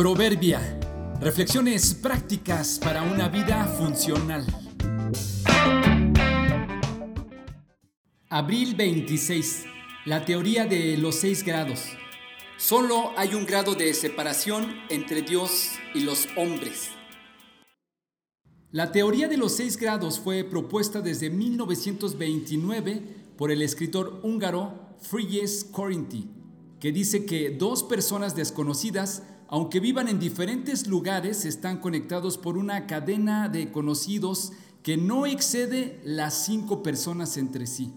Proverbia. Reflexiones prácticas para una vida funcional. Abril 26. La teoría de los seis grados. Solo hay un grado de separación entre Dios y los hombres. La teoría de los seis grados fue propuesta desde 1929 por el escritor húngaro Frigyes Corinthi, que dice que dos personas desconocidas, aunque vivan en diferentes lugares, están conectados por una cadena de conocidos que no excede las cinco personas entre sí.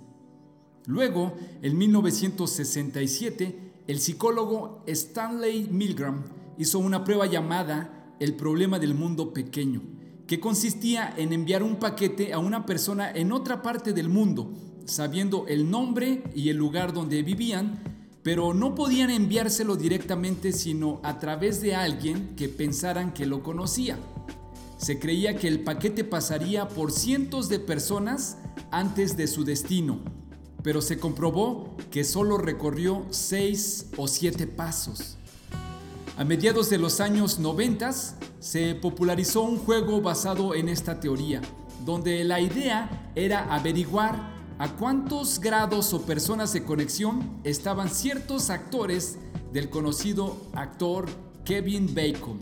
Luego, en 1967, el psicólogo Stanley Milgram hizo una prueba llamada el problema del mundo pequeño, que consistía en enviar un paquete a una persona en otra parte del mundo, sabiendo el nombre y el lugar donde vivían, pero no podían enviárselo directamente sino a través de alguien que pensaran que lo conocía. Se creía que el paquete pasaría por cientos de personas antes de su destino, pero se comprobó que solo recorrió seis o siete pasos. A mediados de los años 90 se popularizó un juego basado en esta teoría, donde la idea era averiguar a cuántos grados o personas de conexión estaban ciertos actores del conocido actor Kevin Bacon.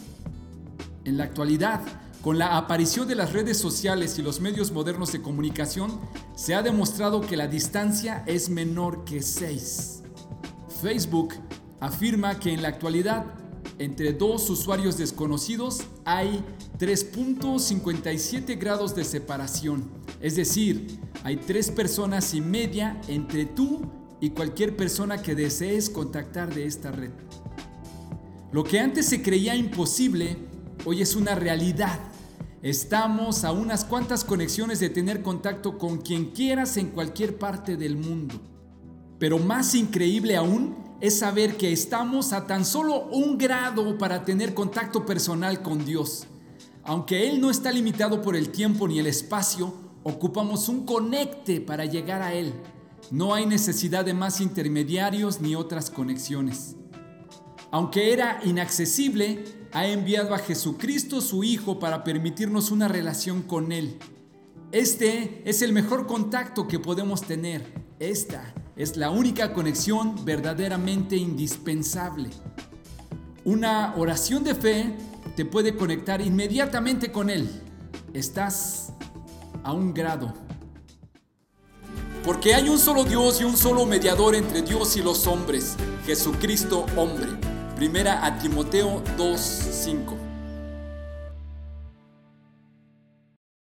En la actualidad, con la aparición de las redes sociales y los medios modernos de comunicación, se ha demostrado que la distancia es menor que 6. Facebook afirma que en la actualidad, entre dos usuarios desconocidos hay 3.57 grados de separación. Es decir, hay tres personas y media entre tú y cualquier persona que desees contactar de esta red. Lo que antes se creía imposible, hoy es una realidad. Estamos a unas cuantas conexiones de tener contacto con quien quieras en cualquier parte del mundo. Pero más increíble aún es saber que estamos a tan solo un grado para tener contacto personal con Dios. Aunque Él no está limitado por el tiempo ni el espacio, ocupamos un conecte para llegar a Él. No hay necesidad de más intermediarios ni otras conexiones. Aunque era inaccesible, ha enviado a Jesucristo su Hijo para permitirnos una relación con Él. Este es el mejor contacto que podemos tener. Esta es la única conexión verdaderamente indispensable. Una oración de fe te puede conectar inmediatamente con Él. Estás a un grado. Porque hay un solo Dios y un solo mediador entre Dios y los hombres, Jesucristo hombre. Primera a Timoteo 2.5.